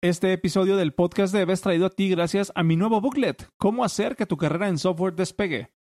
Este episodio del podcast Dev es traído a ti gracias a mi nuevo booklet, Cómo hacer que tu carrera en software despegue.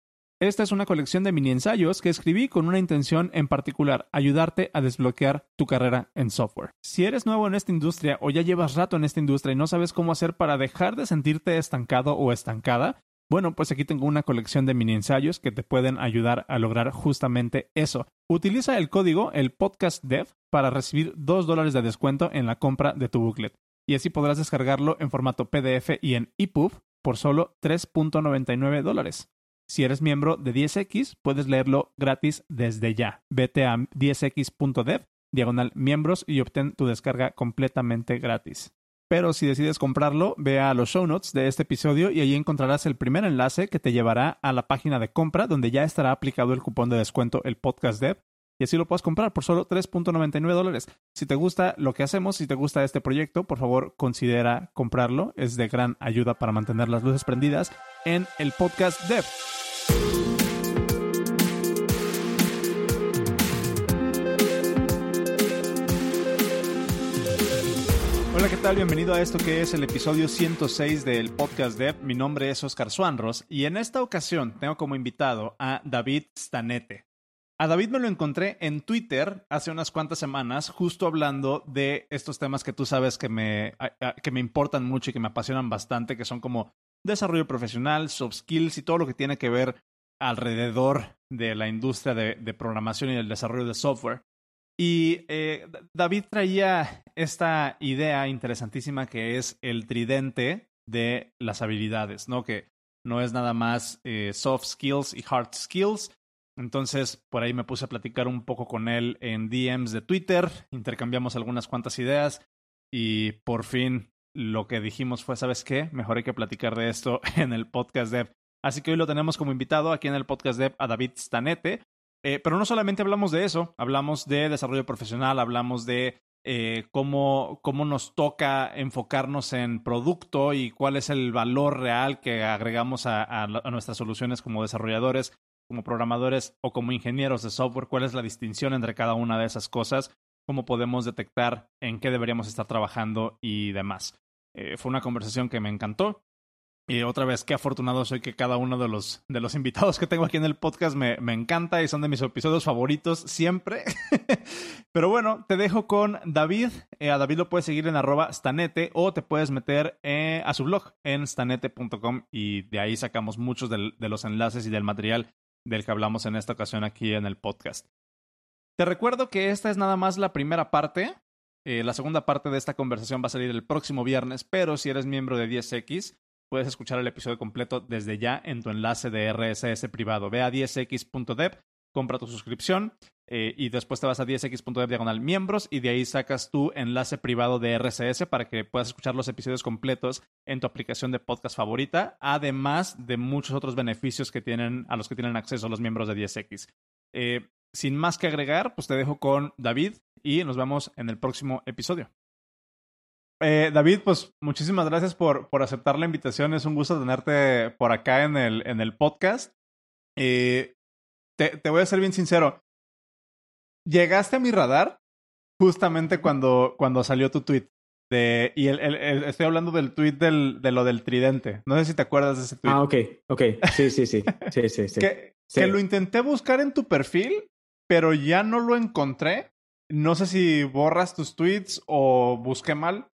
Esta es una colección de mini ensayos que escribí con una intención en particular, ayudarte a desbloquear tu carrera en software. Si eres nuevo en esta industria o ya llevas rato en esta industria y no sabes cómo hacer para dejar de sentirte estancado o estancada, bueno, pues aquí tengo una colección de mini ensayos que te pueden ayudar a lograr justamente eso. Utiliza el código, el podcast dev, para recibir 2 dólares de descuento en la compra de tu booklet y así podrás descargarlo en formato PDF y en EPUB por solo 3.99 dólares. Si eres miembro de 10X, puedes leerlo gratis desde ya. Vete a 10x.dev, diagonal miembros y obtén tu descarga completamente gratis. Pero si decides comprarlo, ve a los show notes de este episodio y allí encontrarás el primer enlace que te llevará a la página de compra donde ya estará aplicado el cupón de descuento el podcast dev y así lo puedes comprar por solo 3.99 dólares. Si te gusta lo que hacemos, si te gusta este proyecto, por favor considera comprarlo. Es de gran ayuda para mantener las luces prendidas en el podcast Dev. Hola, ¿qué tal? Bienvenido a esto que es el episodio 106 del podcast Dev. Mi nombre es Oscar Suanros y en esta ocasión tengo como invitado a David Stanete. A David me lo encontré en Twitter hace unas cuantas semanas, justo hablando de estos temas que tú sabes que me, que me importan mucho y que me apasionan bastante, que son como desarrollo profesional, soft skills y todo lo que tiene que ver alrededor de la industria de, programación y el desarrollo de software. Y eh, David traía esta idea interesantísima que es el tridente de las habilidades, ¿no? Que no es nada más eh, soft skills y hard skills, entonces, por ahí me puse a platicar un poco con él en DMs de Twitter, intercambiamos algunas cuantas ideas y por fin lo que dijimos fue, ¿sabes qué? Mejor hay que platicar de esto en el podcast Dev. Así que hoy lo tenemos como invitado aquí en el podcast Dev a David Stanete. Eh, pero no solamente hablamos de eso, hablamos de desarrollo profesional, hablamos de eh, cómo, cómo nos toca enfocarnos en producto y cuál es el valor real que agregamos a nuestras soluciones como desarrolladores como programadores o como ingenieros de software, cuál es la distinción entre cada una de esas cosas, cómo podemos detectar en qué deberíamos estar trabajando y demás. Eh, fue una conversación que me encantó. Y otra vez, qué afortunado soy que cada uno de los, de los invitados que tengo aquí en el podcast me, me encanta y son de mis episodios favoritos siempre. Pero bueno, te dejo con David. Eh, a David lo puedes seguir en arroba stanete o te puedes meter eh, a su blog en stanete.com y de ahí sacamos muchos de los enlaces y del material del que hablamos en esta ocasión aquí en el podcast. Te recuerdo que esta es nada más la primera parte. Eh, la segunda parte de esta conversación va a salir el próximo viernes, pero si eres miembro de 10X, puedes escuchar el episodio completo desde ya en tu enlace de RSS privado. Ve a 10x.dev, compra tu suscripción eh, y después te vas a 10x.dev diagonal miembros y de ahí sacas tu enlace privado de RSS para que puedas escuchar los episodios completos en tu aplicación de podcast favorita, además de muchos otros beneficios que tienen a los que tienen acceso los miembros de 10x. Eh, sin más que agregar, pues te dejo con David y nos vemos en el próximo episodio. Eh, David, pues muchísimas gracias por, por aceptar la invitación. Es un gusto tenerte por acá en el, en el podcast. Te, te voy a ser bien sincero llegaste a mi radar justamente cuando, cuando salió tu tweet. De, y el, estoy hablando del tweet del, de lo del tridente. No sé si te acuerdas de ese tweet. Ah, ok, ok. Sí, sí, sí. Sí, sí, sí. que, que lo intenté buscar en tu perfil, pero ya no lo encontré. No sé si borras tus tweets o busqué mal.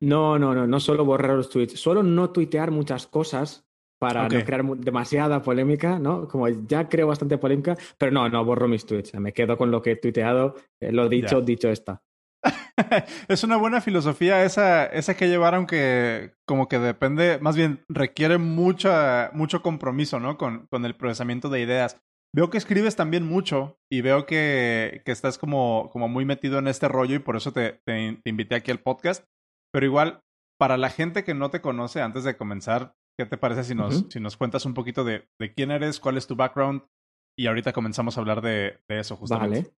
No, no, no, no solo borrar los tweets. Suelo no tuitear muchas cosas para no crear demasiada polémica, ¿no? Como ya creo bastante polémica, pero no, no borro mis tweets, me quedo con lo que he tuiteado, eh, lo dicho, dicho está. es una buena filosofía esa, esa que llevar, aunque como que depende, más bien requiere mucha, mucho compromiso, ¿no? Con, con el procesamiento de ideas. Veo que escribes también mucho y veo que, que estás como, como muy metido en este rollo y por eso te, te invité aquí al podcast. Pero igual, para la gente que no te conoce, antes de comenzar, ¿Qué te parece si nos, si nos cuentas un poquito de, de, quién eres, cuál es tu background? Y ahorita comenzamos a hablar de, de eso justamente.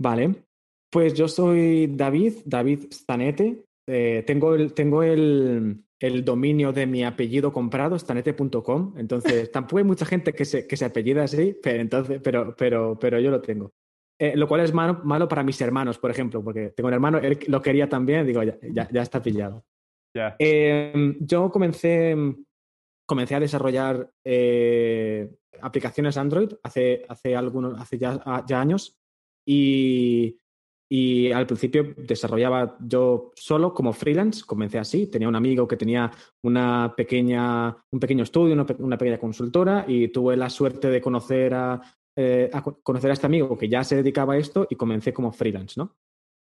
Vale. Vale. Pues yo soy David, David Stanete. Eh, tengo el, tengo el, el, dominio de mi apellido comprado, stanete.com. Entonces, tampoco hay mucha gente que se, que se apellida así, pero, entonces, pero, pero, pero yo lo tengo. Eh, lo cual es malo, malo, para mis hermanos, por ejemplo, porque tengo un hermano, él lo quería también, digo, ya, ya, está pillado. Em, yo comencé, comencé a desarrollar eh, aplicaciones Android hace, hace, algunos, hace ya, ya años y, y, al principio desarrollaba yo solo como freelance, comencé así, tenía un amigo que tenía una pequeña, un pequeño estudio, una, una pequeña consultora y tuve la suerte de conocer a eh, a conocer a este amigo que ya se dedicaba a esto y comencé como freelance, ¿no?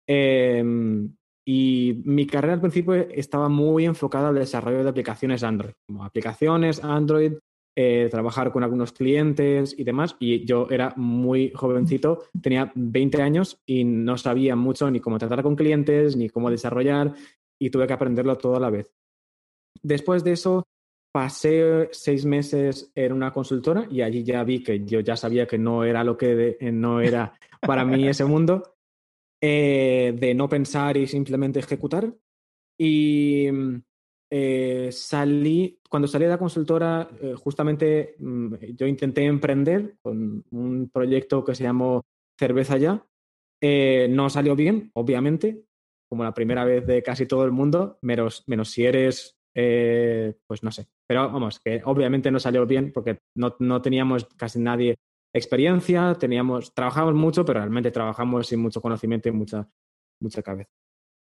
Em, y mi carrera al principio estaba muy enfocada al desarrollo de aplicaciones Android, como aplicaciones Android, eh, trabajar con algunos clientes y demás. Y yo era muy jovencito, tenía 20 años y no sabía mucho ni cómo tratar con clientes, ni cómo desarrollar, y tuve que aprenderlo todo a la vez. Después de eso, Pasé seis meses en una consultora y allí ya vi que yo ya sabía que no era lo que no era para mí ese mundo, eh, de no pensar y simplemente ejecutar. Y eh, salí, cuando salí de la consultora, justamente mm, yo intenté emprender con un proyecto que se llamó Cerveza Ya. no salió bien, obviamente, como la primera vez de casi todo el mundo, menos, menos si eres eh, pues no sé. Pero vamos, que obviamente no salió bien porque no, no teníamos casi nadie experiencia, teníamos, trabajamos mucho, pero realmente trabajamos sin mucho conocimiento y mucha, mucha cabeza.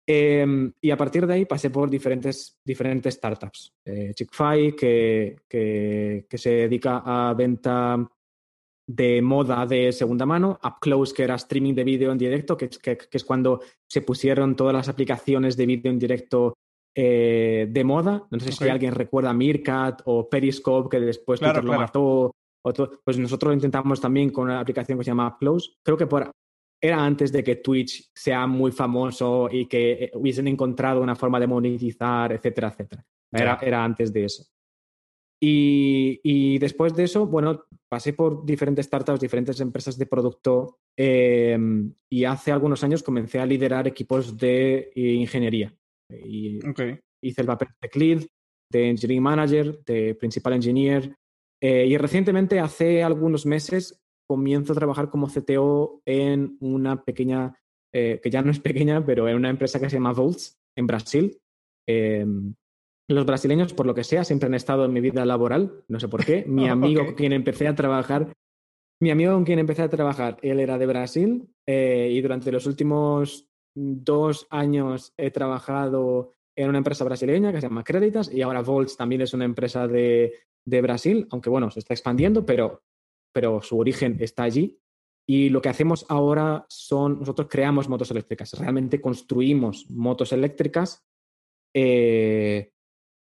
Em, y a partir de ahí pasé por diferentes, diferentes startups. Eh, Chickfy, que, que, que, se dedica a venta de moda de segunda mano, UpClose, que era streaming de vídeo en directo, que, que, que, es cuando se pusieron todas las aplicaciones de vídeo en directo eh, de moda. No sé si alguien recuerda Meerkat o Periscope, que después Twitter lo mató. Pues nosotros lo intentamos también con una aplicación que se llama Close. Creo que por, era antes de que Twitch sea muy famoso y que eh, hubiesen encontrado una forma de monetizar, etcétera, etcétera. Era, era antes de eso. Y, y, después de eso, bueno, pasé por diferentes startups, diferentes empresas de producto em, y hace algunos años comencé a liderar equipos de ingeniería. Y hice el papel de lead, de engineering manager, de principal engineer. Eh, y recientemente, hace algunos meses, comienzo a trabajar como CTO en una pequeña, eh, que ya no es pequeña, pero en una empresa que se llama Volts en Brasil. Em, los brasileños, por lo que sea, siempre han estado en mi vida laboral, no sé por qué. Mi amigo con quien empecé a trabajar, mi amigo con quien empecé a trabajar, él era de Brasil eh, y durante los últimos dos años he trabajado en una empresa brasileña que se llama Creditas y ahora Volts también es una empresa de, de Brasil, aunque bueno, se está expandiendo, pero, pero su origen está allí. Y lo que hacemos ahora son, nosotros creamos motos eléctricas, realmente construimos motos eléctricas eh,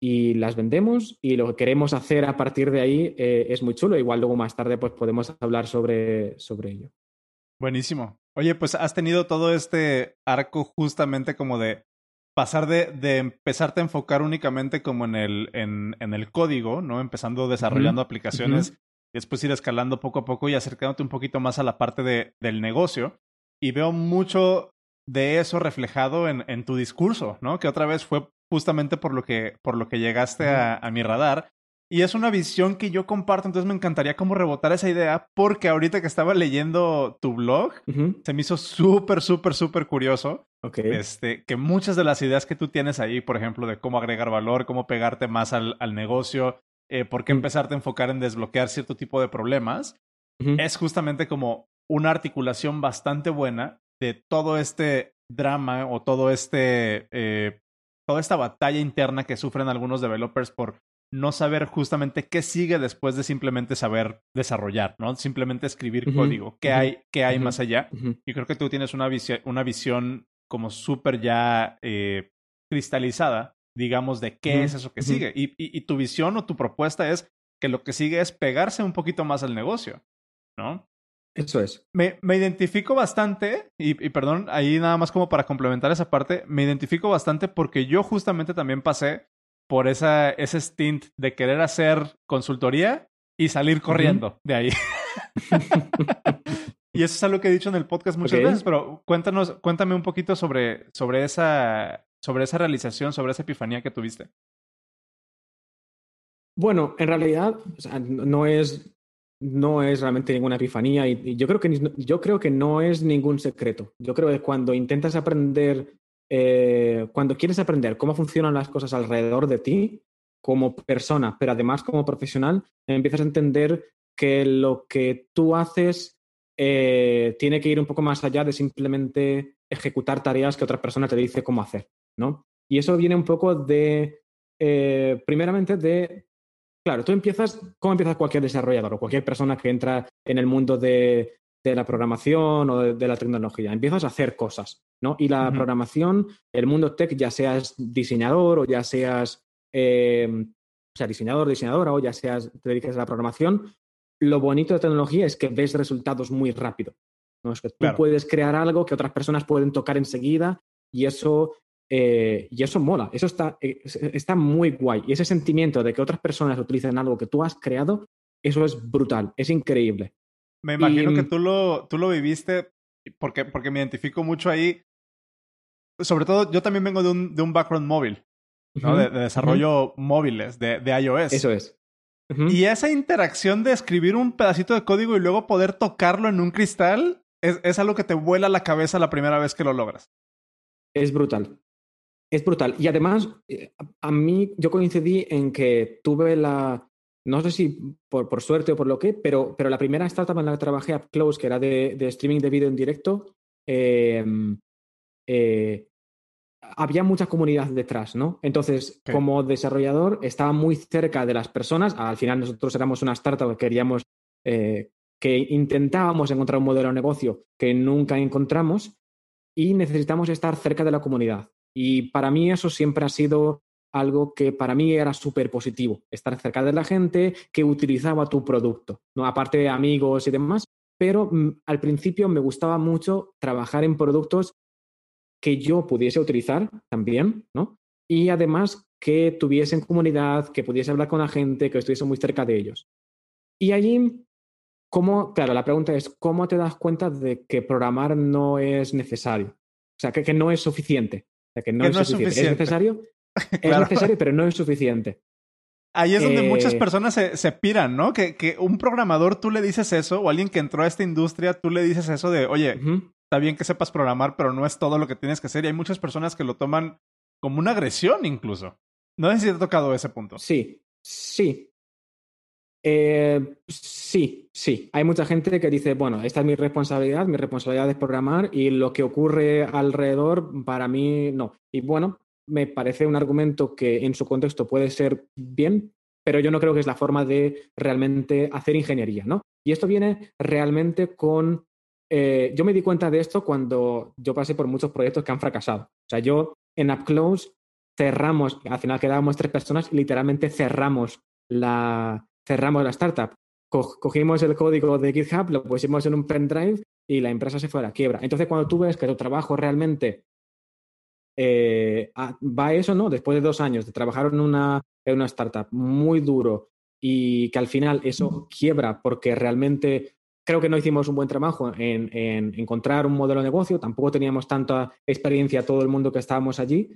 y las vendemos y lo que queremos hacer a partir de ahí eh, es muy chulo. Igual luego más tarde pues podemos hablar sobre, sobre ello. Buenísimo. Oye, pues has tenido todo este arco justamente como de pasar de, de empezarte a enfocar únicamente como en el, en, en el código, ¿no? Empezando desarrollando aplicaciones y después ir escalando poco a poco y acercándote un poquito más a la parte de, del negocio. Y veo mucho de eso reflejado en, en tu discurso, ¿no? Que otra vez fue justamente por lo que, por lo que llegaste a, a mi radar. Y es una visión que yo comparto, entonces me encantaría como rebotar esa idea, porque ahorita que estaba leyendo tu blog, se me hizo súper, súper, súper curioso. Este, que muchas de las ideas que tú tienes ahí, por ejemplo, de cómo agregar valor, cómo pegarte más al, al negocio, eh, por qué empezarte a enfocar en desbloquear cierto tipo de problemas, es justamente como una articulación bastante buena de todo este drama o todo este, eh, toda esta batalla interna que sufren algunos developers por no saber justamente qué sigue después de simplemente saber desarrollar, ¿no? Simplemente escribir código. ¿Qué hay, qué hay más allá? Y creo que tú tienes una, visión, una visión como súper ya eh, cristalizada, digamos, de qué es eso que sigue. Y, y, tu visión o tu propuesta es que lo que sigue es pegarse un poquito más al negocio, ¿no? Eso es. Me, me identifico bastante, y, y, perdón, ahí nada más como para complementar esa parte, me identifico bastante porque yo justamente también pasé por esa, ese stint de querer hacer consultoría y salir corriendo de ahí. y eso es algo que he dicho en el podcast muchas veces, pero cuéntanos, cuéntame un poquito sobre, sobre, esa, sobre esa realización, sobre esa epifanía que tuviste. Bueno, en realidad no es no es realmente ninguna epifanía y, yo, creo que, yo creo que no es ningún secreto. Yo creo que cuando intentas aprender, eh, cuando quieres aprender cómo funcionan las cosas alrededor de ti, como persona, pero además como profesional, empiezas a entender que lo que tú haces eh, tiene que ir un poco más allá de simplemente ejecutar tareas que otra persona te dice cómo hacer, ¿no? Y eso viene un poco de, eh, primeramente, de, claro, tú empiezas, ¿cómo empieza cualquier desarrollador o cualquier persona que entra en el mundo de, la programación o de, la tecnología? Empiezas a hacer cosas, ¿no? Y la programación, el mundo tech, ya seas diseñador o ya seas eh, o sea, diseñador, diseñadora o ya seas, te dediques a la programación, lo bonito de tecnología es que ves resultados muy rápido. ¿no? Es que tú puedes crear algo que otras personas pueden tocar enseguida y eso, eh, y eso mola. Eso está, eh, está muy guay. Y ese sentimiento de que otras personas utilicen algo que tú has creado, eso es brutal, es increíble. Me imagino que tú lo, tú lo viviste porque, porque me identifico mucho ahí. Sobre todo, yo también vengo de un, de un background móvil de, desarrollo móviles, de, de, iOS. Eso es. Y esa interacción de escribir un pedacito de código y luego poder tocarlo en un cristal es, es algo que te vuela la cabeza la primera vez que lo logras. Es brutal. Es brutal. Y además, eh, a mí yo coincidí en que tuve la, no sé si por, por, suerte o por lo que, pero, pero la primera startup en la que trabajé, Close, que era de, de streaming de vídeo en directo, eh, eh, había mucha comunidad detrás, ¿no? Entonces, como desarrollador, estaba muy cerca de las personas. Al final, nosotros éramos una startup que queríamos, eh, que intentábamos encontrar un modelo de negocio que nunca encontramos y necesitamos estar cerca de la comunidad. Y para mí eso siempre ha sido algo que para mí era súper positivo, estar cerca de la gente que utilizaba tu producto, ¿no? aparte de amigos y demás, pero mm, al principio me gustaba mucho trabajar en productos que yo pudiese utilizar también, ¿no? Y además que tuviesen comunidad, que pudiese hablar con la gente, que estuviese muy cerca de ellos. Y allí, ¿cómo? Claro, la pregunta es, ¿cómo te das cuenta de que programar no es necesario? O sea, que, no es suficiente. O sea, que no, es, suficiente. es, necesario, es necesario, pero no es suficiente. Ahí es donde muchas eh, personas se, se piran, ¿no? Que, que, un programador tú le dices eso, o alguien que entró a esta industria, tú le dices eso de, oye, está bien que sepas programar, pero no es todo lo que tienes que hacer. Y hay muchas personas que lo toman como una agresión incluso. No sé si te ha tocado ese punto. Sí, sí. Eh, sí, sí. Hay mucha gente que dice, bueno, esta es mi responsabilidad, mi responsabilidad es programar y lo que ocurre alrededor para mí no. Y bueno, me parece un argumento que en su contexto puede ser bien, pero yo no creo que es la forma de realmente hacer ingeniería, ¿no? Y esto viene realmente con eh, yo me di cuenta de esto cuando yo pasé por muchos proyectos que han fracasado. O sea, yo en UpClose cerramos, al final quedábamos tres personas literalmente cerramos la, cerramos la startup. cogimos el código de GitHub, lo pusimos en un pendrive y la empresa se fue a la quiebra. Entonces, cuando tú ves que tu trabajo realmente eh, va a eso, ¿no? Después de dos años de trabajar en una, en una startup muy duro y que al final eso quiebra porque realmente creo que no hicimos un buen trabajo en, encontrar un modelo de negocio, tampoco teníamos tanta experiencia todo el mundo que estábamos allí.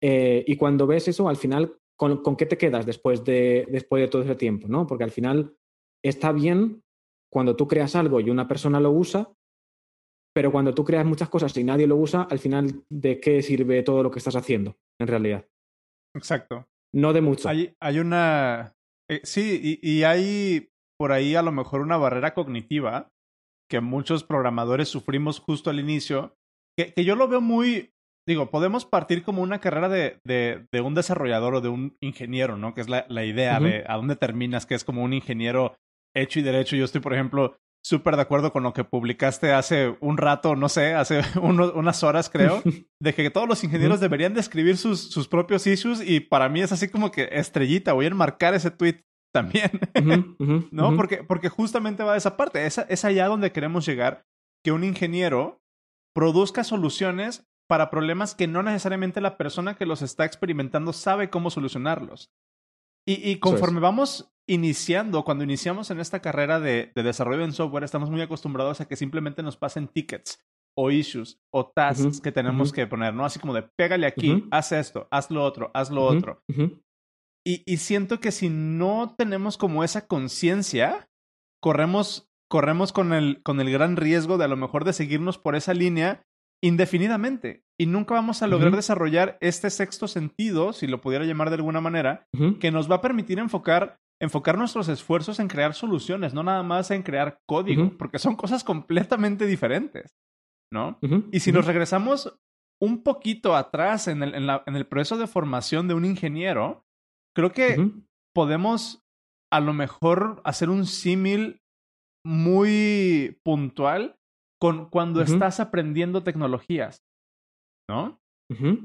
Eh, y cuando ves eso, al final, ¿con, qué te quedas después de, después de todo ese tiempo? ¿no? Porque al final está bien cuando tú creas algo y una persona lo usa, pero cuando tú creas muchas cosas y nadie lo usa, al final, ¿de qué sirve todo lo que estás haciendo en realidad? Exacto. No de mucho. Hay, hay una... Eh, sí, y hay por ahí a lo mejor una barrera cognitiva que muchos programadores sufrimos justo al inicio, que, yo lo veo muy, digo, podemos partir como una carrera de, de, un desarrollador o de un ingeniero, ¿no? Que es la, la idea de a dónde terminas, que es como un ingeniero hecho y derecho. Yo estoy, por ejemplo, súper de acuerdo con lo que publicaste hace un rato, no sé, hace unas horas creo, de que todos los ingenieros deberían de escribir sus, sus propios issues y para mí es así como que estrellita, voy a enmarcar ese tweet también, ¿no? Porque, porque justamente va de esa parte, es, es allá donde queremos llegar, que un ingeniero produzca soluciones para problemas que no necesariamente la persona que los está experimentando sabe cómo solucionarlos. Y, y conforme vamos iniciando, cuando iniciamos en esta carrera de, de, desarrollo en software, estamos muy acostumbrados a que simplemente nos pasen tickets o issues o tasks que tenemos que poner, ¿no? Así como de pégale aquí, haz esto, haz lo otro, haz lo otro. Y, siento que si no tenemos como esa conciencia, corremos, corremos con, el, con el gran riesgo de a lo mejor de seguirnos por esa línea indefinidamente. Y nunca vamos a lograr desarrollar este sexto sentido, si lo pudiera llamar de alguna manera, que nos va a permitir enfocar, enfocar nuestros esfuerzos en crear soluciones, no nada más en crear código, porque son cosas completamente diferentes, ¿no? Y si nos regresamos un poquito atrás en el, en el proceso de formación de un ingeniero, creo que podemos a lo mejor hacer un símil muy puntual con cuando estás aprendiendo tecnologías, ¿no?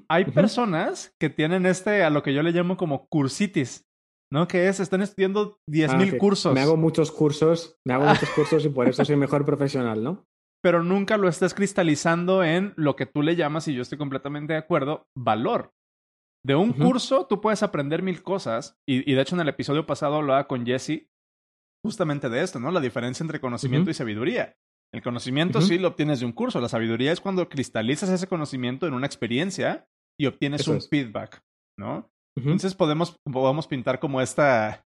Hay personas que tienen este, a lo que yo le llamo como cursitis, ¿no? Que es, están estudiando 10.000 ah, cursos. Me hago muchos cursos, me hago muchos cursos y por eso soy mejor profesional, ¿no? Pero nunca lo estás cristalizando en lo que tú le llamas, y yo estoy completamente de acuerdo, valor. De un curso tú puedes aprender mil cosas, y, de hecho en el episodio pasado hablaba con Jesse justamente de esto, ¿no? La diferencia entre conocimiento y sabiduría. El conocimiento sí lo obtienes de un curso, la sabiduría es cuando cristalizas ese conocimiento en una experiencia y obtienes un feedback, ¿no? Entonces podemos, podemos pintar como esta,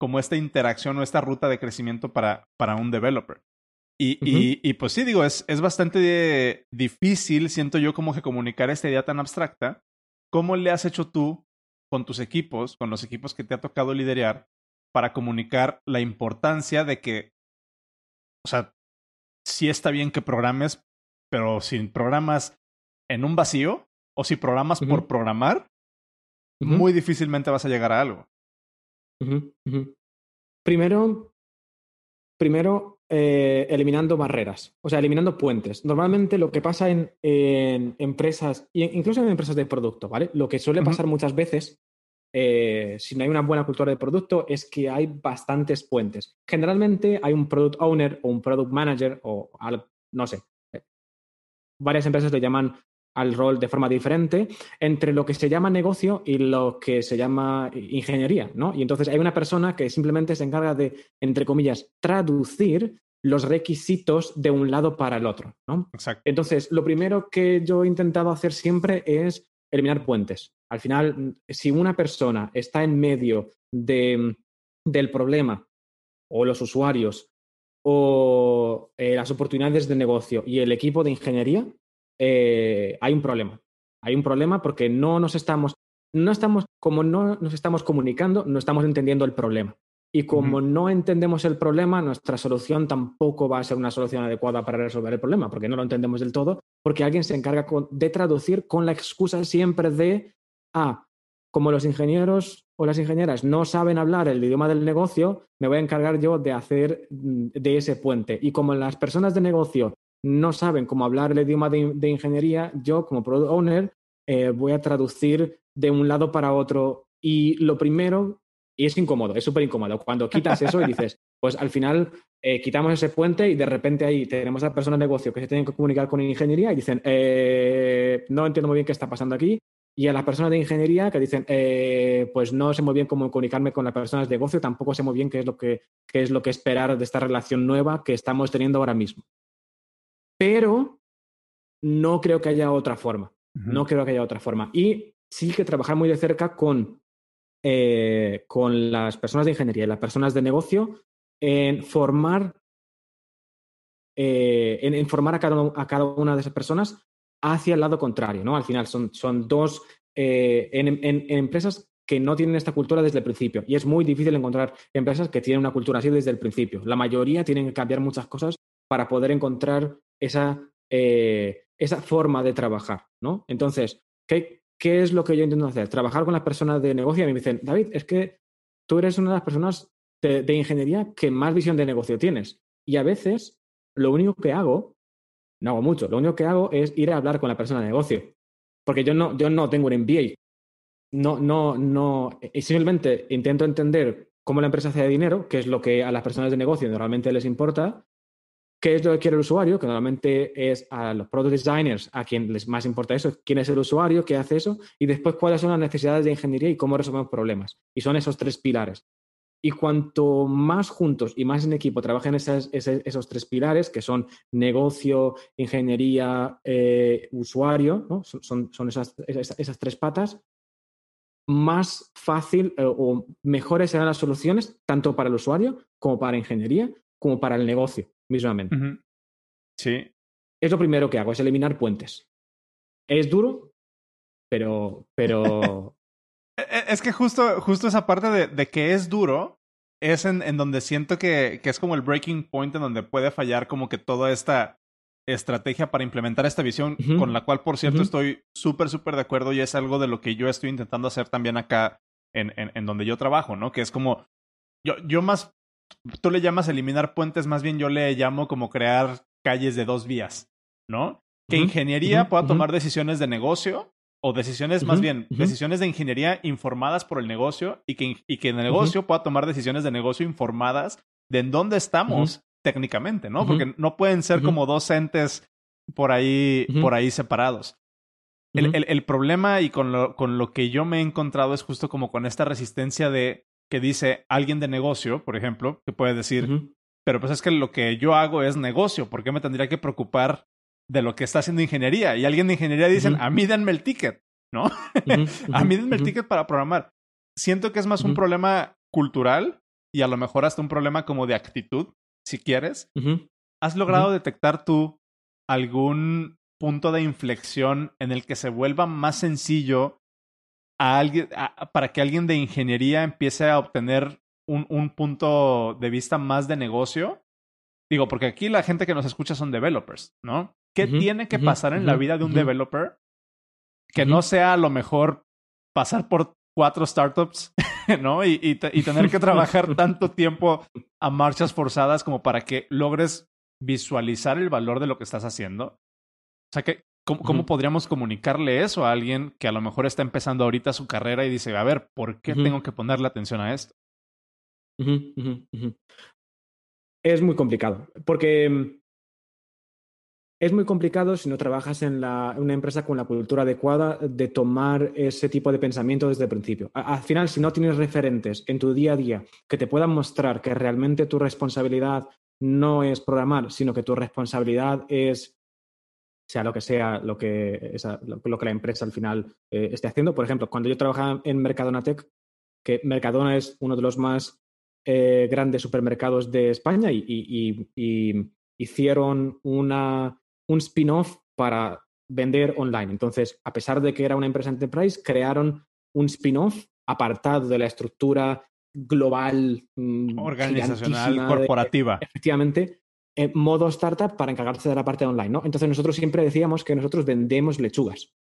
como esta interacción o esta ruta de crecimiento para, para un developer. Y, y, y, pues sí, digo, es, es bastante difícil, siento yo, como que comunicar esta idea tan abstracta. ¿Cómo le has hecho tú con tus equipos, con los equipos que te ha tocado liderar, para comunicar la importancia de que, o sea, sí está bien que programes, pero si programas en un vacío o si programas por programar, muy difícilmente vas a llegar a algo. Primero, primero eh, eliminando barreras, o sea, eliminando puentes. Normalmente lo que pasa en, en empresas, incluso en empresas de producto, ¿vale? Lo que suele pasar muchas veces eh, si no hay una buena cultura de producto, es que hay bastantes puentes. Generalmente hay un product owner o un product manager o no sé. Varias empresas le llaman al rol de forma diferente entre lo que se llama negocio y lo que se llama ingeniería, ¿no? Y entonces hay una persona que simplemente se encarga de, entre comillas, traducir los requisitos de un lado para el otro, ¿no? Exacto. Entonces, lo primero que yo he intentado hacer siempre es eliminar puentes. Al final, si una persona está en medio de, del problema o los usuarios o eh, las oportunidades de negocio y el equipo de ingeniería, eh, hay un problema. Hay un problema porque no nos estamos, no estamos, como no nos estamos comunicando, no estamos entendiendo el problema. Y como no entendemos el problema, nuestra solución tampoco va a ser una solución adecuada para resolver el problema, porque no lo entendemos del todo, porque alguien se encarga de traducir con la excusa siempre de ah, como los ingenieros o las ingenieras no saben hablar el idioma del negocio, me voy a encargar yo de hacer mm, de ese puente. Y como las personas de negocio no saben cómo hablar el idioma de, ingeniería, yo como product owner eh, voy a traducir de un lado para otro. Y lo primero, y es incómodo, es súper incómodo, cuando quitas eso y dices, pues al final eh, quitamos ese puente y de repente ahí tenemos a personas de negocio que se tienen que comunicar con ingeniería y dicen, eh, no entiendo muy bien qué está pasando aquí, y a las personas de ingeniería que dicen, eh, pues no sé muy bien cómo comunicarme con las personas de negocio, tampoco sé muy bien qué es lo que, qué es lo que esperar de esta relación nueva que estamos teniendo ahora mismo. Pero no creo que haya otra forma. No creo que haya otra forma. Y sí que trabajar muy de cerca con, eh, con las personas de ingeniería y las personas de negocio en formar, eh, en, formar a cada, a cada una de esas personas hacia el lado contrario, ¿no? Al final son, son dos eh, en, empresas que no tienen esta cultura desde el principio. Y es muy difícil encontrar empresas que tienen una cultura así desde el principio. La mayoría tienen que cambiar muchas cosas para poder encontrar esa, eh, esa forma de trabajar, ¿no? Entonces, ¿qué, ¿qué es lo que yo intento hacer? Trabajar con las personas de negocio y me dicen, David, es que tú eres una de las personas de, ingeniería que más visión de negocio tienes. Y a veces lo único que hago no hago mucho. Lo único que hago es ir a hablar con la persona de negocio. Porque yo no, yo no tengo un MBA. No, no, no. Y simplemente intento entender cómo la empresa hace dinero, qué es lo que a las personas de negocio normalmente les importa, qué es lo que quiere el usuario, que normalmente es a los product designers a quien les más importa eso, quién es el usuario, qué hace eso, y después cuáles son las necesidades de ingeniería y cómo resolvemos problemas. Y son esos tres pilares. Y cuanto más juntos y más en equipo trabajen esos tres pilares, que son negocio, ingeniería, eh, usuario, ¿no? son, son esas, esas, tres patas, más fácil eh, o mejores serán las soluciones, tanto para el usuario como para ingeniería, como para el negocio mismamente. Sí. Es lo primero que hago, es eliminar puentes. Es duro, pero... pero... E, e, es que justo, justo esa parte de, que es duro es en, en donde siento que, que, es como el breaking point en donde puede fallar como que toda esta estrategia para implementar esta visión, con la cual, por cierto, estoy súper, súper de acuerdo y es algo de lo que yo estoy intentando hacer también acá en, en, en, donde yo trabajo, ¿no? Que es como, yo, yo más, tú le llamas eliminar puentes, más bien yo le llamo como crear calles de dos vías, ¿no? Que ingeniería pueda tomar decisiones de negocio o decisiones, más bien, decisiones de ingeniería informadas por el negocio y que, y que el negocio pueda tomar decisiones de negocio informadas de en dónde estamos técnicamente, ¿no? Porque no pueden ser como dos entes por ahí, por ahí separados. El, el, el, problema y con lo, con lo que yo me he encontrado es justo como con esta resistencia de que dice alguien de negocio, por ejemplo, que puede decir, pero pues es que lo que yo hago es negocio, ¿por qué me tendría que preocupar de lo que está haciendo ingeniería? Y alguien de ingeniería dice, a mí denme el ticket, ¿no? a mí denme el ticket para programar. Siento que es más un problema cultural y a lo mejor hasta un problema como de actitud si quieres. ¿Has logrado detectar tú algún punto de inflexión en el que se vuelva más sencillo a alguien, para que alguien de ingeniería empiece a obtener un, un, punto de vista más de negocio? Digo, porque aquí la gente que nos escucha son developers, ¿no? ¿Qué tiene que pasar en la vida de un developer que no sea a lo mejor pasar por cuatro startups ¿no? Y, y, tener que trabajar tanto tiempo a marchas forzadas como para que logres visualizar el valor de lo que estás haciendo. O sea, que, ¿cómo, podríamos comunicarle eso a alguien que a lo mejor está empezando ahorita su carrera y dice, a ver, ¿por qué tengo que ponerle atención a esto? Es muy complicado, porque mm, es muy complicado si no trabajas en una empresa con la cultura adecuada de tomar ese tipo de pensamiento desde el principio. al final, si no tienes referentes en tu día a día que te puedan mostrar que realmente tu responsabilidad no es programar, sino que tu responsabilidad es sea lo que sea lo que, lo, que la empresa al final eh, esté haciendo. Por ejemplo, cuando yo trabajaba en Mercadona Tech, que Mercadona es uno de los más eh, grandes supermercados de España y hicieron una un spin-off para vender online. Entonces, a pesar de que era una empresa enterprise, crearon un spin-off apartado de la estructura global, mm, organizacional, corporativa. efectivamente, en modo startup para encargarse de la parte online. ¿no? Entonces, nosotros siempre decíamos que nosotros vendemos lechugas.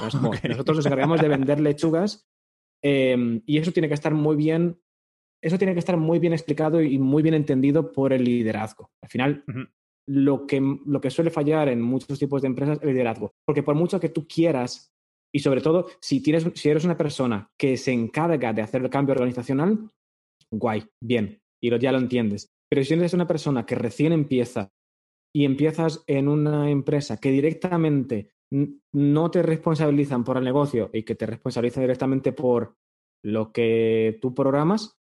Nosotros nos encargamos de vender lechugas em, y eso tiene que estar muy bien. Eso tiene que estar muy bien explicado y muy bien entendido por el liderazgo. Al final, lo que, lo que suele fallar en muchos tipos de empresas es el liderazgo. Porque por mucho que tú quieras, y sobre todo si, tienes, si eres una persona que se encarga de hacer el cambio organizacional, guay, bien, y ya lo entiendes. Pero si eres una persona que recién empieza y empiezas en una empresa que directamente no te responsabilizan por el negocio y que te responsabilizan directamente por lo que tú programas,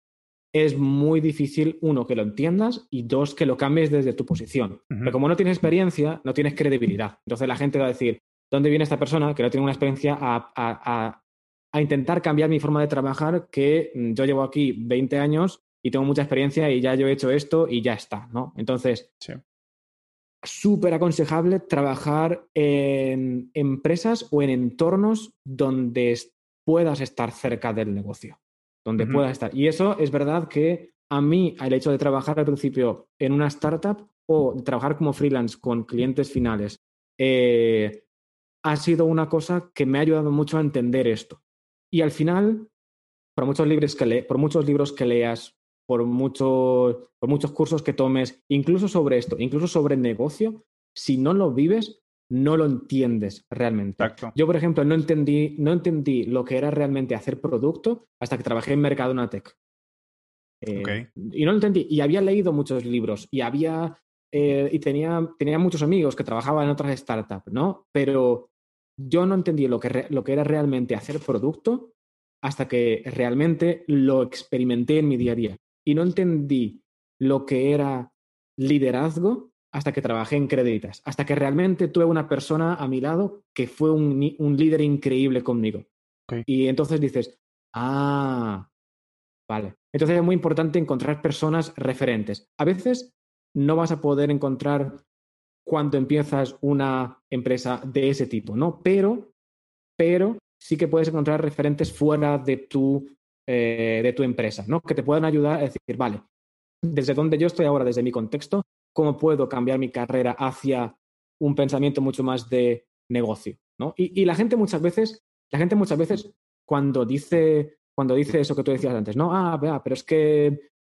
es muy difícil, uno, que lo entiendas y dos, que lo cambies desde tu posición. Pero como no tienes experiencia, no tienes credibilidad. Entonces la gente va a decir, ¿dónde viene esta persona que no tiene una experiencia a, intentar cambiar mi forma de trabajar que mm, yo llevo aquí 20 años y tengo mucha experiencia y ya yo he hecho esto y ya está, ¿no? Entonces, súper aconsejable trabajar en empresas o en entornos donde puedas estar cerca del negocio donde pueda estar. Y eso es verdad que a mí el hecho de trabajar al principio en una startup o trabajar como freelance con clientes finales eh, ha sido una cosa que me ha ayudado mucho a entender esto. Y al final, por muchos libros que, le por muchos libros que leas, por, mucho, por muchos cursos que tomes, incluso sobre esto, incluso sobre negocio, si no lo vives, no lo entiendes realmente. Yo, por ejemplo, no entendí, no entendí lo que era realmente hacer producto hasta que trabajé en Mercadona Tech. Eh, y no lo entendí. Y había leído muchos libros y había eh, y tenía, tenía muchos amigos que trabajaban en otras startups, ¿no? Pero yo no entendí lo que, lo que era realmente hacer producto hasta que realmente lo experimenté en mi día a día. Y no entendí lo que era liderazgo hasta que trabajé en Creditas, hasta que realmente tuve una persona a mi lado que fue un, líder increíble conmigo. Y entonces dices, ah, vale. Entonces es muy importante encontrar personas referentes. A veces no vas a poder encontrar cuando empiezas una empresa de ese tipo, ¿no? Pero, pero sí que puedes encontrar referentes fuera de tu, eh, de tu empresa, ¿no? Que te puedan ayudar a decir, vale, desde donde yo estoy ahora, desde mi contexto, ¿cómo puedo cambiar mi carrera hacia un pensamiento mucho más de negocio, ¿no? Y, la gente muchas veces, la gente muchas veces cuando dice, cuando dice eso que tú decías antes, no, ah, pero es que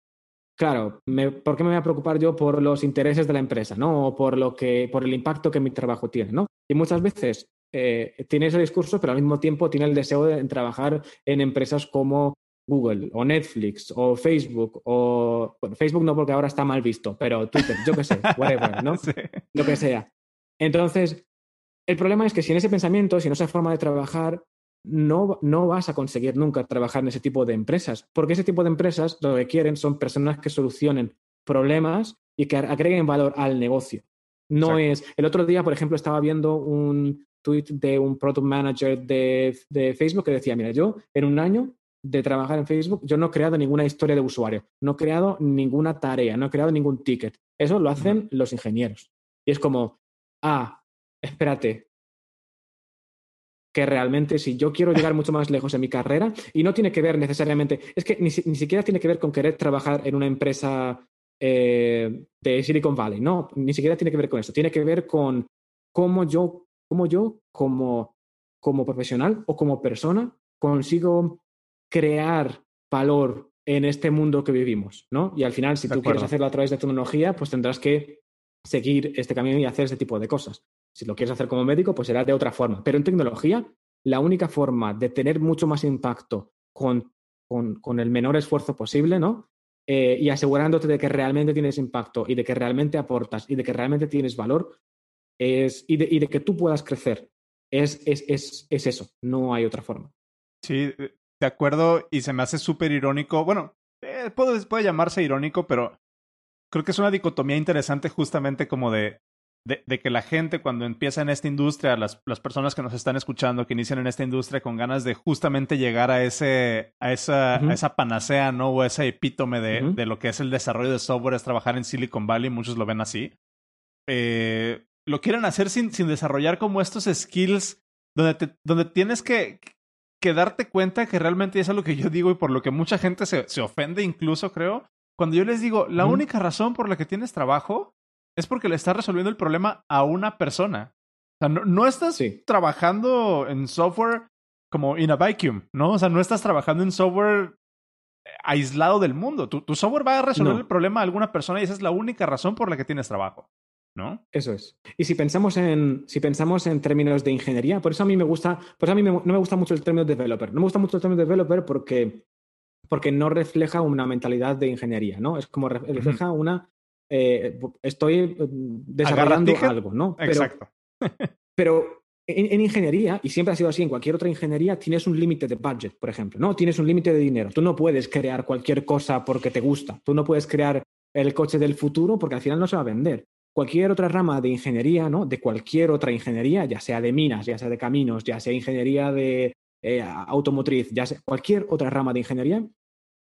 claro, ¿por qué me voy a preocupar yo por los intereses de la empresa, ¿no? O por, lo que, por el impacto que mi trabajo tiene, ¿no? Y muchas veces eh, tiene ese discurso, pero al mismo tiempo tiene el deseo de trabajar en empresas como Google o Netflix o Facebook o Facebook no porque ahora está mal visto, pero Twitter, yo qué sé, whatever, ¿no? Lo que sea. Entonces, el problema es que si en ese pensamiento, si en esa forma de trabajar, no, no vas a conseguir nunca trabajar en ese tipo de empresas, porque ese tipo de empresas lo que quieren son personas que solucionen problemas y que agreguen valor al negocio. No es. El otro día, por ejemplo, estaba viendo un tweet de un product manager de, de, Facebook que decía: Mira, yo en un año de trabajar en Facebook, yo no he creado ninguna historia de usuario, no he creado ninguna tarea, no he creado ningún ticket. Eso lo hacen los ingenieros. Y es como, ah, espérate, que realmente si yo quiero llegar mucho más lejos en mi carrera, y no tiene que ver necesariamente, es que ni, siquiera tiene que ver con querer trabajar en una empresa eh, de Silicon Valley, no, ni siquiera tiene que ver con eso, tiene que ver con cómo yo, cómo yo como, como profesional o como persona consigo crear valor en este mundo que vivimos, ¿no? Y al final, si tú quieres hacerlo a través de tecnología, pues tendrás que seguir este camino y hacer ese tipo de cosas. Si lo quieres hacer como médico, pues será de otra forma. Pero en tecnología, la única forma de tener mucho más impacto con, con, el menor esfuerzo posible, ¿no? Eh, y asegurándote de que realmente tienes impacto y de que realmente aportas y de que realmente tienes valor es, y, de, y de que tú puedas crecer, es, es, es, es eso, no hay otra forma. Sí, de acuerdo, y se me hace súper irónico. Bueno, eh, puede, puede llamarse irónico, pero creo que es una dicotomía interesante justamente como de de, que la gente cuando empieza en esta industria, las, las, personas que nos están escuchando, que inician en esta industria con ganas de justamente llegar a ese, a esa, a esa panacea, ¿no? O ese epítome de, de, lo que es el desarrollo de software, es trabajar en Silicon Valley, muchos lo ven así. Eh, lo quieren hacer sin, sin desarrollar como estos skills donde, te, donde tienes que, que darte cuenta que realmente es lo que yo digo y por lo que mucha gente se, se ofende incluso, creo. Cuando yo les digo, la única razón por la que tienes trabajo es porque le estás resolviendo el problema a una persona. O sea, no, estás trabajando en software como in a vacuum, ¿no? O sea, no estás trabajando en software eh, aislado del mundo. Tu, tu software va a resolver el problema a alguna persona y esa es la única razón por la que tienes trabajo. ¿No? Eso es. Y si pensamos en, si pensamos en términos de ingeniería, por eso a mí me gusta, por eso a mí no me gusta mucho el término developer. No me gusta mucho el término developer porque, porque no refleja una mentalidad de ingeniería, ¿no? Es como refleja una eh, estoy desarrollando algo, ¿no? Pero, Exacto. pero en, ingeniería, y siempre ha sido así, en cualquier otra ingeniería tienes un límite de budget, por ejemplo, ¿no? Tienes un límite de dinero. Tú no puedes crear cualquier cosa porque te gusta. Tú no puedes crear el coche del futuro porque al final no se va a vender. Cualquier otra rama de ingeniería, ¿no? De cualquier otra ingeniería, ya sea de minas, ya sea de caminos, ya sea ingeniería de eh, automotriz, ya sea cualquier otra rama de ingeniería,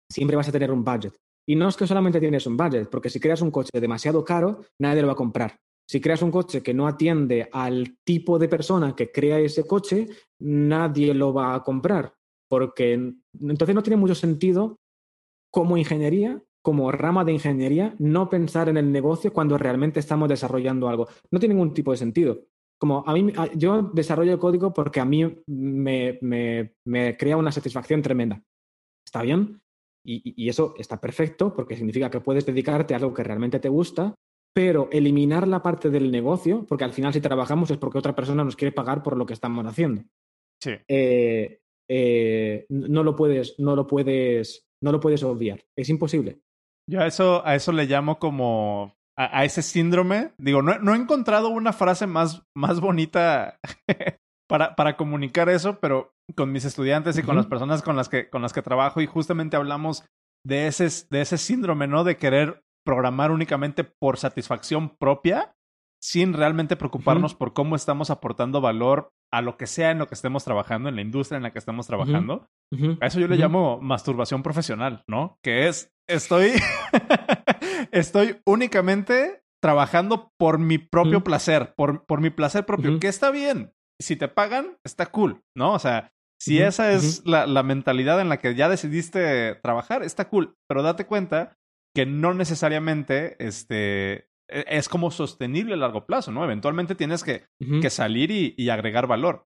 siempre vas a tener un budget. Y no es que solamente tienes un budget, porque si creas un coche demasiado caro, nadie lo va a comprar. Si creas un coche que no atiende al tipo de persona que crea ese coche, nadie lo va a comprar, porque entonces no tiene mucho sentido como ingeniería, como rama de ingeniería, no pensar en el negocio cuando realmente estamos desarrollando algo. No tiene ningún tipo de sentido. Como a mí, yo desarrollo el código porque a mí me, me crea una satisfacción tremenda. ¿Está bien? Y, eso está perfecto porque significa que puedes dedicarte a algo que realmente te gusta, pero eliminar la parte del negocio, porque al final si trabajamos es porque otra persona nos quiere pagar por lo que estamos haciendo. Sí. Eh, eh, no lo puedes, no lo puedes, no lo puedes obviar. Es imposible. Yo a eso, a eso le llamo como a, ese síndrome. Digo, no, no, he encontrado una frase más, más bonita para, para comunicar eso, pero con mis estudiantes y con las personas con las que, con las que trabajo y justamente hablamos de ese, de ese síndrome, ¿no? De querer programar únicamente por satisfacción propia sin realmente preocuparnos por cómo estamos aportando valor a lo que sea en lo que estemos trabajando, en la industria en la que estemos trabajando. A eso yo le llamo masturbación profesional, ¿no? Que es, estoy, estoy únicamente trabajando por mi propio placer, por, por mi placer propio, que está bien. Si te pagan, está cool, ¿no? O sea, si esa es la, la, mentalidad en la que ya decidiste trabajar, está cool, pero date cuenta que no necesariamente este, es como sostenible a largo plazo, ¿no? Eventualmente tienes que, que salir y, y, agregar valor.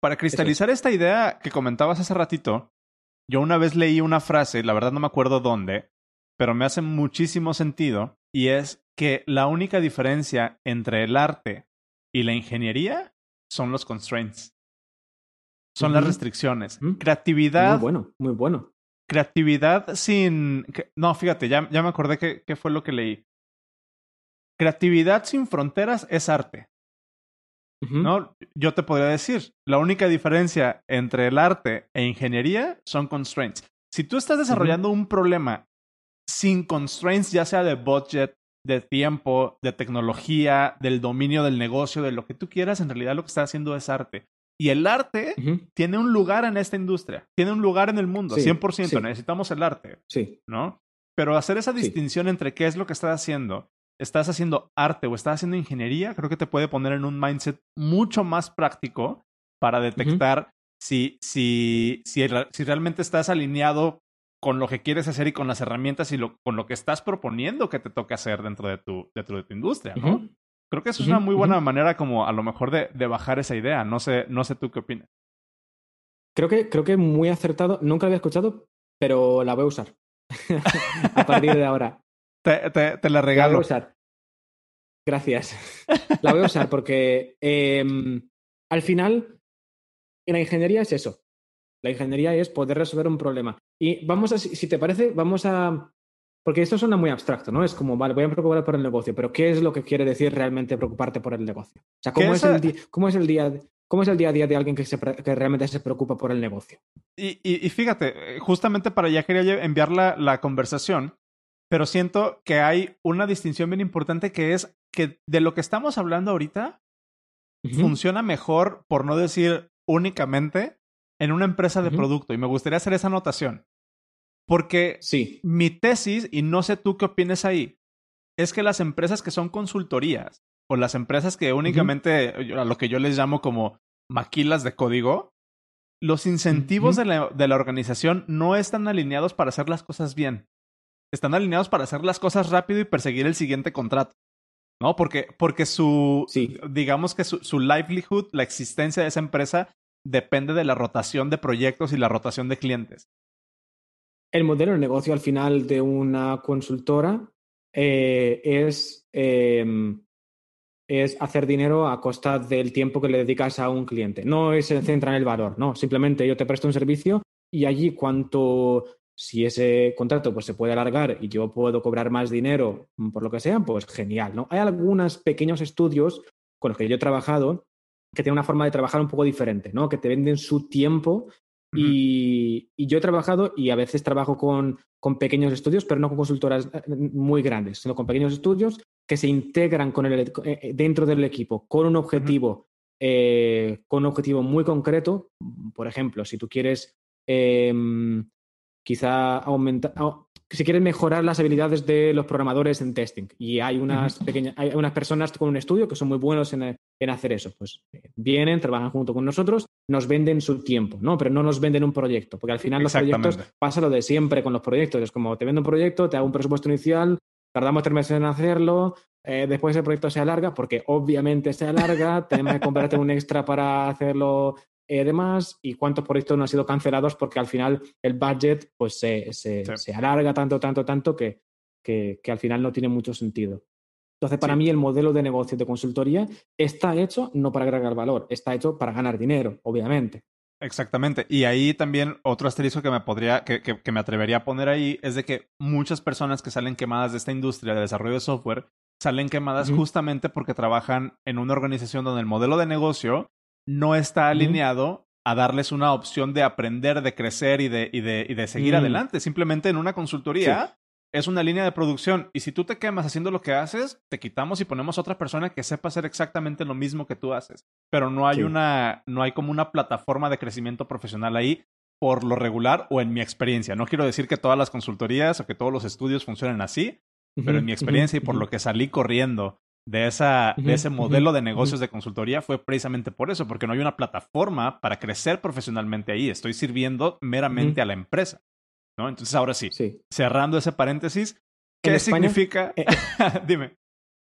Para cristalizar esta idea que comentabas hace ratito, yo una vez leí una frase, la verdad no me acuerdo dónde, pero me hace muchísimo sentido, y es que la única diferencia entre el arte y la ingeniería son los constraints. Son las restricciones. Creatividad. Muy bueno, muy bueno. Creatividad sin. No, fíjate, ya, ya me acordé qué fue lo que leí. Creatividad sin fronteras es arte. ¿No? Yo te podría decir, la única diferencia entre el arte e ingeniería son constraints. Si tú estás desarrollando un problema sin constraints, ya sea de budget, de tiempo, de tecnología, del dominio del negocio, de lo que tú quieras, en realidad lo que estás haciendo es arte. Y el arte tiene un lugar en esta industria, tiene un lugar en el mundo, 100%. Necesitamos el arte. Sí. ¿No? Pero hacer esa distinción entre qué es lo que estás haciendo, estás haciendo arte o estás haciendo ingeniería, creo que te puede poner en un mindset mucho más práctico para detectar si, si, si, si realmente estás alineado con lo que quieres hacer y con las herramientas y lo, con lo que estás proponiendo que te toque hacer dentro de tu, dentro de tu industria, ¿no? Creo que eso es una muy buena manera como a lo mejor de, de, bajar esa idea. No sé, no sé tú qué opinas. Creo que, creo que muy acertado. Nunca la había escuchado, pero la voy a usar. a partir de ahora. Te, te, te, la regalo. La voy a usar. Gracias. la voy a usar porque em, al final, en la ingeniería es eso. La ingeniería es poder resolver un problema. Y vamos a, si te parece, vamos a porque esto suena muy abstracto, ¿no? Es como, vale, voy a preocupar por el negocio, pero ¿qué es lo que quiere decir realmente preocuparte por el negocio? O sea, ¿cómo, es el, cómo es el día... ¿Cómo es el día a día de alguien que, se, que realmente se preocupa por el negocio? Y, y, fíjate, justamente para allá quería enviar la, la, conversación, pero siento que hay una distinción bien importante que es que de lo que estamos hablando ahorita funciona mejor, por no decir únicamente, en una empresa de producto. Y me gustaría hacer esa anotación. Porque sí. mi tesis, y no sé tú qué opinas ahí, es que las empresas que son consultorías o las empresas que únicamente, a lo que yo les llamo como maquilas de código, los incentivos de, la, de, la, organización no están alineados para hacer las cosas bien. Están alineados para hacer las cosas rápido y perseguir el siguiente contrato. ¿No? Porque, porque su, sí. digamos que su, su livelihood, la existencia de esa empresa, depende de la rotación de proyectos y la rotación de clientes el modelo de negocio al final de una consultora eh, es, em, es hacer dinero a costa del tiempo que le dedicas a un cliente. No se centra en el valor, no. Simplemente yo te presto un servicio y allí cuanto, si ese contrato pues, se puede alargar y yo puedo cobrar más dinero por lo que sea, pues genial, ¿no? Hay algunos pequeños estudios con los que yo he trabajado que tienen una forma de trabajar un poco diferente, ¿no? Que te venden su tiempo y, yo he trabajado y a veces trabajo con, con, pequeños estudios, pero no con consultoras eh, muy grandes, sino con pequeños estudios que se integran con el, eh, dentro del equipo con un objetivo, eh, con un objetivo muy concreto. Por ejemplo, si tú quieres em, quizá aumentar, si quieres mejorar las habilidades de los programadores en testing. Y hay unas pequeñas, hay unas personas con un estudio que son muy buenos en, en hacer eso. Pues eh, vienen, trabajan junto con nosotros, nos venden su tiempo, ¿no? Pero no nos venden un proyecto, porque al final los proyectos pasa lo de siempre con los proyectos. Es como te vendo un proyecto, te hago un presupuesto inicial, tardamos tres meses en hacerlo, eh, después el proyecto se alarga, porque obviamente se alarga, tenemos que comprarte un extra para hacerlo eh, demás y cuántos proyectos no han sido cancelados porque al final el budget pues se, se, se alarga tanto, tanto, tanto que, que, que, al final no tiene mucho sentido. Entonces, para mí el modelo de negocio de consultoría está hecho no para agregar valor, está hecho para ganar dinero, obviamente. Exactamente. Y ahí también otro asterisco que me podría, que, que, que, me atrevería a poner ahí es de que muchas personas que salen quemadas de esta industria de desarrollo de software salen quemadas justamente porque trabajan en una organización donde el modelo de negocio no está alineado a darles una opción de aprender, de crecer y de, y de, y de seguir mm. adelante. Simplemente en una consultoría es una línea de producción y si tú te quemas haciendo lo que haces, te quitamos y ponemos a otra persona que sepa hacer exactamente lo mismo que tú haces. Pero no hay una, no hay como una plataforma de crecimiento profesional ahí por lo regular o en mi experiencia. No quiero decir que todas las consultorías o que todos los estudios funcionen así, pero en mi experiencia y por lo que salí corriendo de, esa, de ese modelo de negocios de consultoría fue precisamente por eso, porque no hay una plataforma para crecer profesionalmente ahí. Estoy sirviendo meramente a la empresa. ¿no? Entonces, ahora sí, cerrando ese paréntesis, ¿qué significa? Eh, Dime.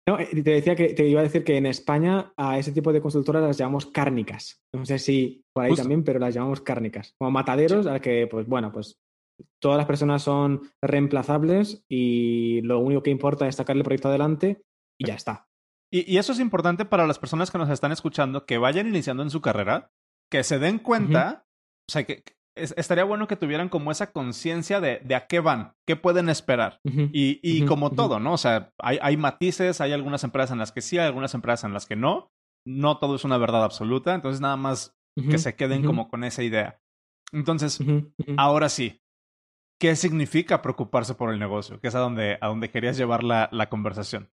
No, eh, te decía que te iba a decir que en España a ese tipo de consultoras las llamamos cárnicas. No sé si por ahí también, pero las llamamos cárnicas. Como mataderos, a que, pues bueno, pues todas las personas son reemplazables y lo único que importa es sacar el proyecto adelante y ya está. Y, eso es importante para las personas que nos están escuchando, que vayan iniciando en su carrera, que se den cuenta, o sea, que, estaría bueno que tuvieran como esa conciencia de, de, a qué van, qué pueden esperar. Y, y como todo, ¿no? O sea, hay, hay, matices, hay algunas empresas en las que sí, hay algunas empresas en las que no. No todo es una verdad absoluta, entonces nada más que se queden como con esa idea. Entonces, ahora sí, ¿qué significa preocuparse por el negocio? Que es a donde, a donde querías llevar la, la conversación.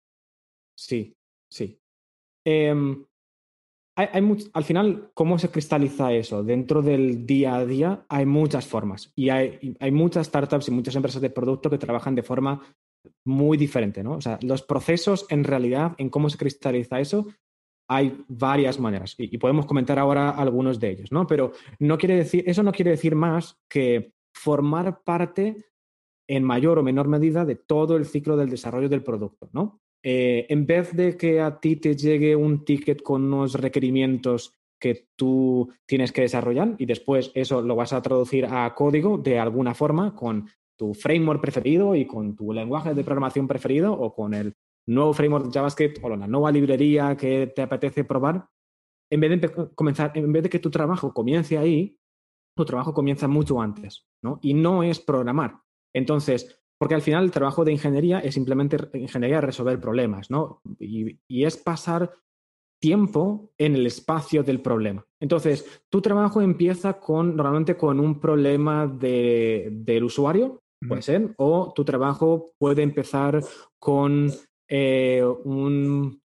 Sí, sí. Em, al final, ¿cómo se cristaliza eso? Dentro del día a día hay muchas formas y hay, hay muchas startups y muchas empresas de producto que trabajan de forma muy diferente, ¿no? O sea, los procesos en realidad, en cómo se cristaliza eso, hay varias maneras y, podemos comentar ahora algunos de ellos, ¿no? Pero no quiere decir, eso no quiere decir más que formar parte en mayor o menor medida de todo el ciclo del desarrollo del producto, ¿no? Eh, en vez de que a ti te llegue un ticket con unos requerimientos que tú tienes que desarrollar y después eso lo vas a traducir a código de alguna forma con tu framework preferido y con tu lenguaje de programación preferido o con el nuevo framework de JavaScript o la nueva librería que te apetece probar, en vez de comenzar, en vez de que tu trabajo comience ahí, tu trabajo comienza mucho antes, ¿no? Y no es programar. Entonces, porque al final el trabajo de ingeniería es simplemente ingeniería resolver problemas, ¿no? Y, es pasar tiempo en el espacio del problema. Entonces, tu trabajo empieza con, normalmente con un problema del usuario, puede ser, o tu trabajo puede empezar con, eh, un,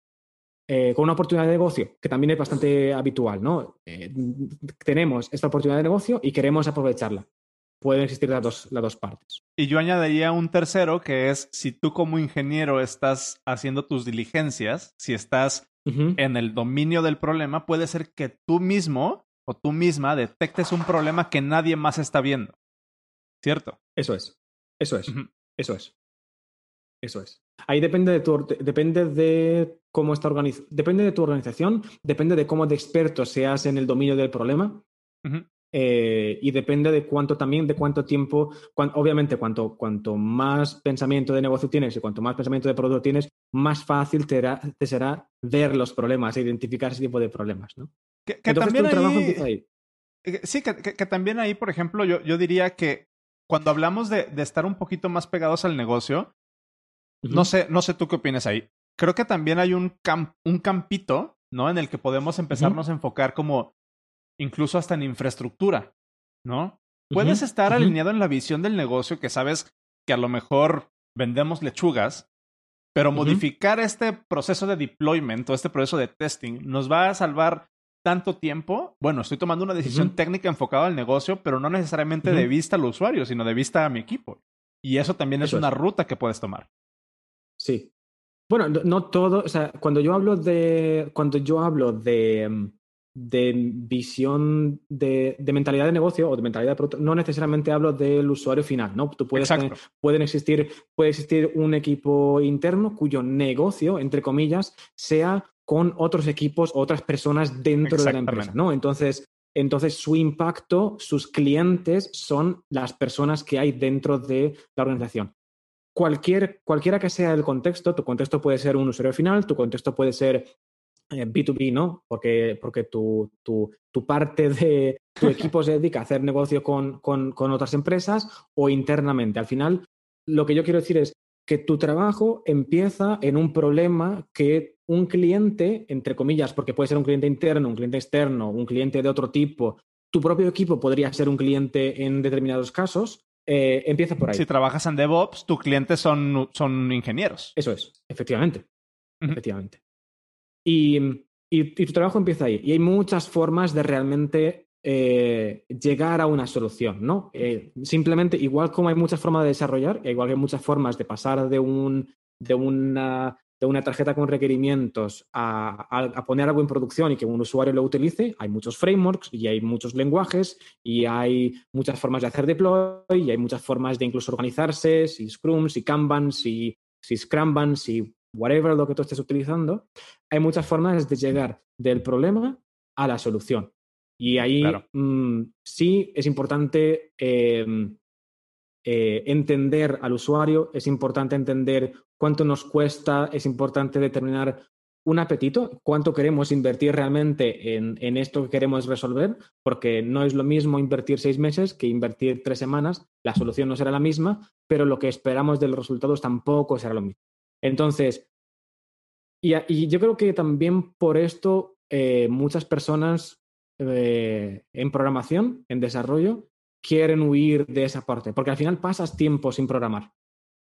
eh, con una oportunidad de negocio, que también es bastante habitual, ¿no? Eh, tenemos esta oportunidad de negocio y queremos aprovecharla pueden existir las dos, las dos partes. Y yo añadiría un tercero que es si tú como ingeniero estás haciendo tus diligencias, si estás en el dominio del problema, puede ser que tú mismo o tú misma detectes un problema que nadie más está viendo. ¿Cierto? Eso es. Eso es. Eso es. Eso es. Ahí depende de tu, depende de cómo está organizado, depende de tu organización, depende de cómo de experto seas en el dominio del problema. Eh, y depende de cuánto también, de cuánto tiempo, obviamente cuanto, cuanto más pensamiento de negocio tienes y cuanto más pensamiento de producto tienes, más fácil te, será ver los problemas e identificar ese tipo de problemas, ¿no? Que, también ahí, eh, Sí, que, también ahí, por ejemplo, yo, yo diría que cuando hablamos de, de, estar un poquito más pegados al negocio, no, sé, no sé tú qué opinas ahí. Creo que también hay un, un campito, ¿no? En el que podemos empezarnos a enfocar como incluso hasta en infraestructura, ¿no? Puedes estar alineado en la visión del negocio que sabes que a lo mejor vendemos lechugas, pero modificar este proceso de deployment o este proceso de testing nos va a salvar tanto tiempo. Bueno, estoy tomando una decisión técnica enfocada al negocio, pero no necesariamente de vista al usuario, sino de vista a mi equipo. Y eso también es una ruta que puedes tomar. Sí. Bueno, no, todo, o sea, cuando yo hablo de, cuando yo hablo de, mm, de visión de, mentalidad de negocio o de mentalidad de producto, no necesariamente hablo del usuario final, ¿no? Tú puedes pueden existir, puede existir un equipo interno cuyo negocio, entre comillas, sea con otros equipos, otras personas dentro de la empresa, ¿no? Entonces, entonces su impacto, sus clientes son las personas que hay dentro de la organización. Cualquier, cualquiera que sea el contexto, tu contexto puede ser un usuario final, tu contexto puede ser B2B, eh, ¿no? Porque, porque tu, tu, tu, parte de tu equipo se dedica a hacer negocio con, con, con, otras empresas o internamente. Al final, lo que yo quiero decir es que tu trabajo empieza en un problema que un cliente, entre comillas, porque puede ser un cliente interno, un cliente externo, un cliente de otro tipo, tu propio equipo podría ser un cliente en determinados casos, eh, empieza por ahí. Si trabajas en DevOps, tus clientes son, son ingenieros. Eso es, efectivamente. Efectivamente. Y, tu trabajo empieza ahí. Y hay muchas formas de realmente eh, llegar a una solución, ¿no? Eh, simplemente, igual como hay muchas formas de desarrollar, igual que hay muchas formas de pasar de un de una, de una tarjeta con requerimientos a, a, poner algo en producción y que un usuario lo utilice, hay muchos frameworks y hay muchos lenguajes y hay muchas formas de hacer deploy y hay muchas formas de incluso organizarse, si Scrum, si Kanban, si, si Scrumban, si whatever lo que tú estés utilizando. Hay muchas formas de llegar del problema a la solución. Y ahí mm, sí es importante em, eh, entender al usuario, es importante entender cuánto nos cuesta, es importante determinar un apetito, cuánto queremos invertir realmente en, en, esto que queremos resolver, porque no es lo mismo invertir seis meses que invertir tres semanas, la solución no será la misma, pero lo que esperamos de los resultados tampoco será lo mismo. Entonces, y, yo creo que también por esto eh, muchas personas eh, en programación, en desarrollo, quieren huir de esa parte, porque al final pasas tiempo sin programar,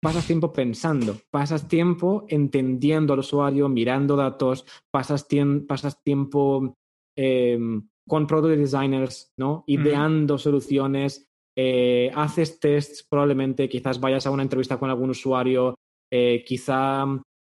pasas tiempo pensando, pasas tiempo entendiendo al usuario, mirando datos, pasas, pasas tiempo em, con product designers, ¿no? Ideando soluciones, eh, haces tests probablemente, quizás vayas a una entrevista con algún usuario, quizá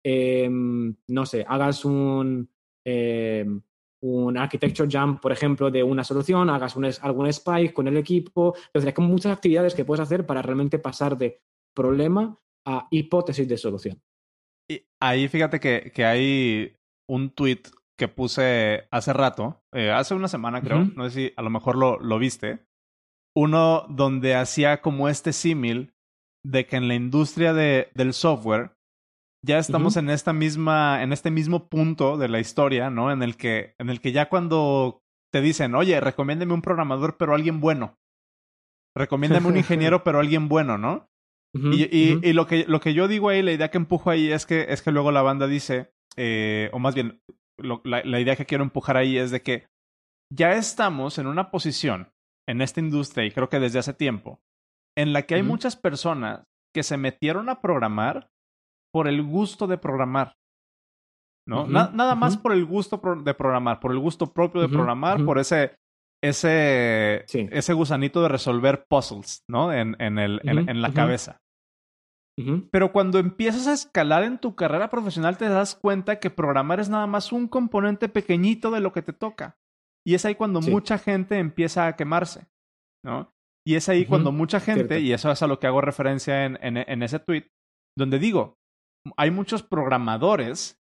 Em, no sé, hagas un, em, un architecture jump, por ejemplo, de una solución, hagas un, algún spike con el equipo. Entonces, hay como muchas actividades que puedes hacer para realmente pasar de problema a hipótesis de solución. Y ahí fíjate que, que hay un tweet que puse hace rato, eh, hace una semana creo, no sé si a lo mejor lo, lo viste, uno donde hacía como este símil de que en la industria de, del software ya estamos en esta misma, en este mismo punto de la historia, ¿no? En el que, en el que ya cuando te dicen, oye, recomiéndeme un programador, pero alguien bueno. Recomiéndame un ingeniero, pero alguien bueno, ¿no? y, y, lo, que, lo que yo digo ahí, la idea que empujo ahí es que, es que luego la banda dice, eh, o más bien, la, la idea que quiero empujar ahí es de que ya estamos en una posición en esta industria, y creo que desde hace tiempo, en la que hay muchas personas que se metieron a programar por el gusto de programar. ¿No? nada más por el gusto de programar, por el gusto propio de programar, por ese, ese, ese gusanito de resolver puzzles, ¿no? En, en, el, en, la cabeza. Pero cuando empiezas a escalar en tu carrera profesional, te das cuenta que programar es nada más un componente pequeñito de lo que te toca. Y es ahí cuando mucha gente empieza a quemarse, ¿no? Y es ahí cuando mucha gente, y eso es a lo que hago referencia en, en ese tweet, donde digo, hay muchos programadores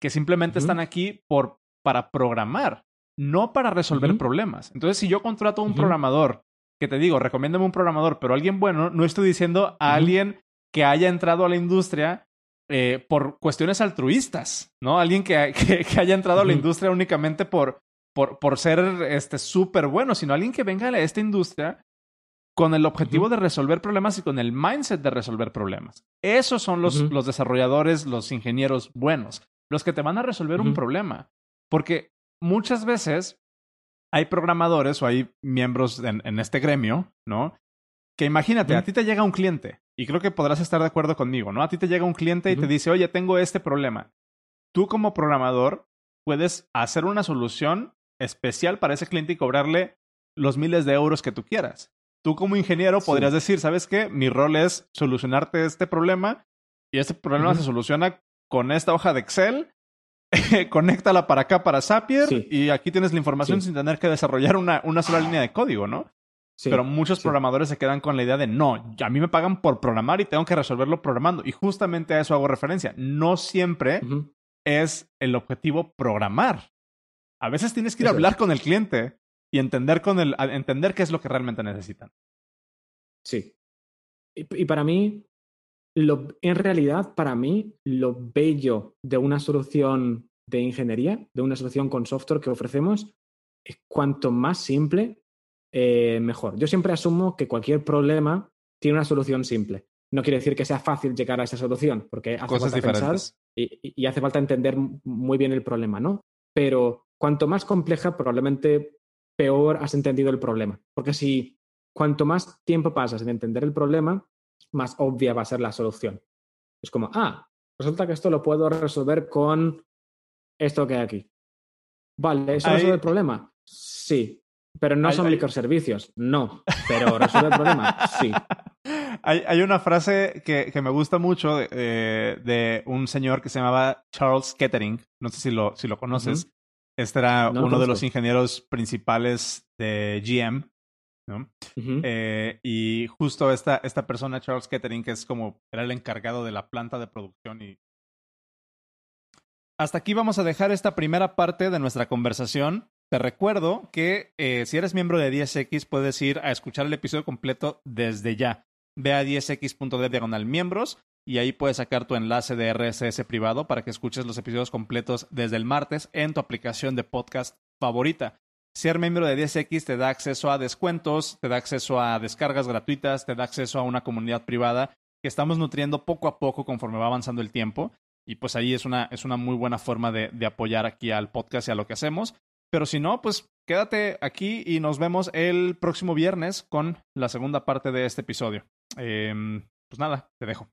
que simplemente están aquí por, para programar, no para resolver problemas. Entonces, si yo contrato a un programador, que te digo, recomiéndame un programador, pero alguien bueno, no estoy diciendo a alguien que haya entrado a la industria eh, por cuestiones altruistas, ¿no? Alguien que, que, haya entrado a la industria únicamente por, por, por ser este súper bueno, sino alguien que venga a esta industria con el objetivo de resolver problemas y con el mindset de resolver problemas. Esos son los, los desarrolladores, los ingenieros buenos, los que te van a resolver un problema. Porque muchas veces hay programadores o hay miembros en, este gremio, ¿no? Que imagínate, a ti te llega un cliente, y creo que podrás estar de acuerdo conmigo, ¿no? A ti te llega un cliente y te dice, oye, tengo este problema. Tú como programador puedes hacer una solución especial para ese cliente y cobrarle los miles de euros que tú quieras. Tú como ingeniero podrías decir, ¿sabes qué? Mi rol es solucionarte este problema y este problema se soluciona con esta hoja de Excel. Conéctala para acá para Zapier y aquí tienes la información sin tener que desarrollar una, una sola línea de código, ¿no? Pero muchos programadores se quedan con la idea de no, a mí me pagan por programar y tengo que resolverlo programando. Y justamente a eso hago referencia. No siempre es el objetivo programar. A veces tienes que ir a hablar con el cliente y entender, con el, entender qué es lo que realmente necesitan. Sí. Y, para mí, lo, en realidad, para mí, lo bello de una solución de ingeniería, de una solución con software que ofrecemos, es cuanto más simple, eh, mejor. Yo siempre asumo que cualquier problema tiene una solución simple. No quiere decir que sea fácil llegar a esa solución, porque hace falta pensar y, y, hace falta entender muy bien el problema, ¿no? Pero cuanto más compleja, probablemente peor has entendido el problema. Porque si cuanto más tiempo pasas en entender el problema, más obvia va a ser la solución. Es como, ah, resulta que esto lo puedo resolver con esto que hay aquí. Vale, ¿eso resuelve el problema? Sí. Pero no son microservicios, no. Pero resuelve el problema, sí. hay, hay, una frase que, que, me gusta mucho de, de, un señor que se llamaba Charles Kettering. No sé si lo, si lo conoces. Este era uno de los ingenieros principales de GM. ¿no? eh, y justo esta, esta persona, Charles Kettering, que es como era el encargado de la planta de producción y hasta aquí vamos a dejar esta primera parte de nuestra conversación. Te recuerdo que eh, si eres miembro de 10X puedes ir a escuchar el episodio completo desde ya. Ve a 10x.de diagonal miembros y ahí puedes sacar tu enlace de RSS privado para que escuches los episodios completos desde el martes en tu aplicación de podcast favorita. Ser miembro de 10X te da acceso a descuentos, te da acceso a descargas gratuitas, te da acceso a una comunidad privada que estamos nutriendo poco a poco conforme va avanzando el tiempo. Y pues ahí es una, es una muy buena forma de, de apoyar aquí al podcast y a lo que hacemos. Pero si no, pues quédate aquí y nos vemos el próximo viernes con la segunda parte de este episodio. Eh, pues nada, te dejo.